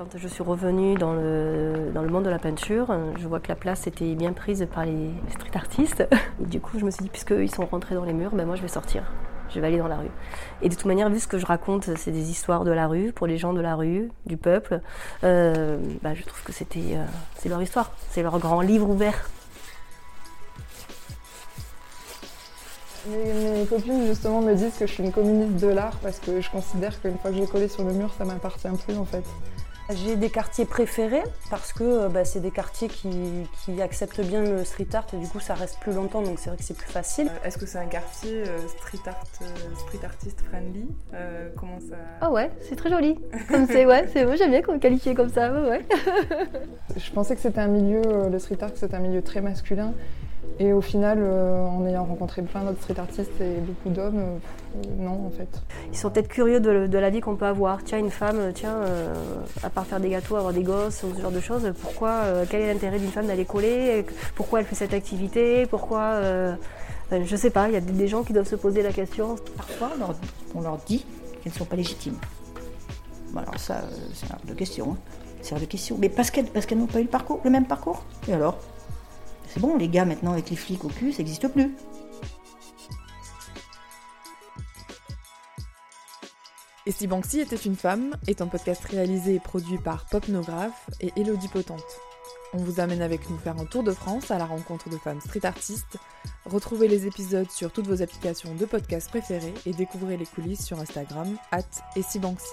Quand je suis revenue dans le, dans le monde de la peinture, je vois que la place était bien prise par les street artistes. du coup, je me suis dit, puisqu'ils sont rentrés dans les murs, ben moi je vais sortir. Je vais aller dans la rue. Et de toute manière, vu ce que je raconte, c'est des histoires de la rue, pour les gens de la rue, du peuple, euh, bah, je trouve que c'était, euh, c'est leur histoire, c'est leur grand livre ouvert. Mes, copines justement me disent que je suis une communiste de l'art parce que je considère qu'une fois que j'ai collé sur le mur, ça m'appartient plus en fait. J'ai des quartiers préférés parce que euh, bah, c'est des quartiers qui, acceptent bien le street art et du coup ça reste plus longtemps donc c'est vrai que c'est plus facile. Euh, est-ce que c'est un quartier euh, street art, street artist friendly Comment ça Ah ouais, c'est très joli. Comme c'est ouais, c'est moi j'aime bien qu'on qualifie comme ça. Ouais. Je pensais que c'était un milieu, le street art, c'était un milieu très masculin et au final, euh, en ayant rencontré plein d'autres street artistes et beaucoup d'hommes, euh, non en fait. Ils sont peut-être curieux de, la vie qu'on peut avoir. Tiens, une femme, tiens, euh, à part faire des gâteaux, avoir des gosses, ou ce genre de choses, pourquoi, quel est l'intérêt d'une femme d'aller coller? Pourquoi elle fait cette activité? Pourquoi Je sais pas, il y a des gens qui doivent se poser la question. Parfois, on leur, dit qu'elles ne sont pas légitimes. alors ça, c'est hors de question. Hein. C'est hors de question. Mais parce qu'elles parce qu'elles n'ont pas eu le parcours, le même parcours? Et alors? C'est bon, les gars maintenant avec les flics au cul, ça n'existe plus. Et Banksy était une femme est un podcast réalisé et produit par Popnographe et Elodie Potente. On vous amène avec nous faire un tour de France à la rencontre de femmes street artistes. Retrouvez les épisodes sur toutes vos applications de podcast préférées et découvrez les coulisses sur Instagram, at et Banksy.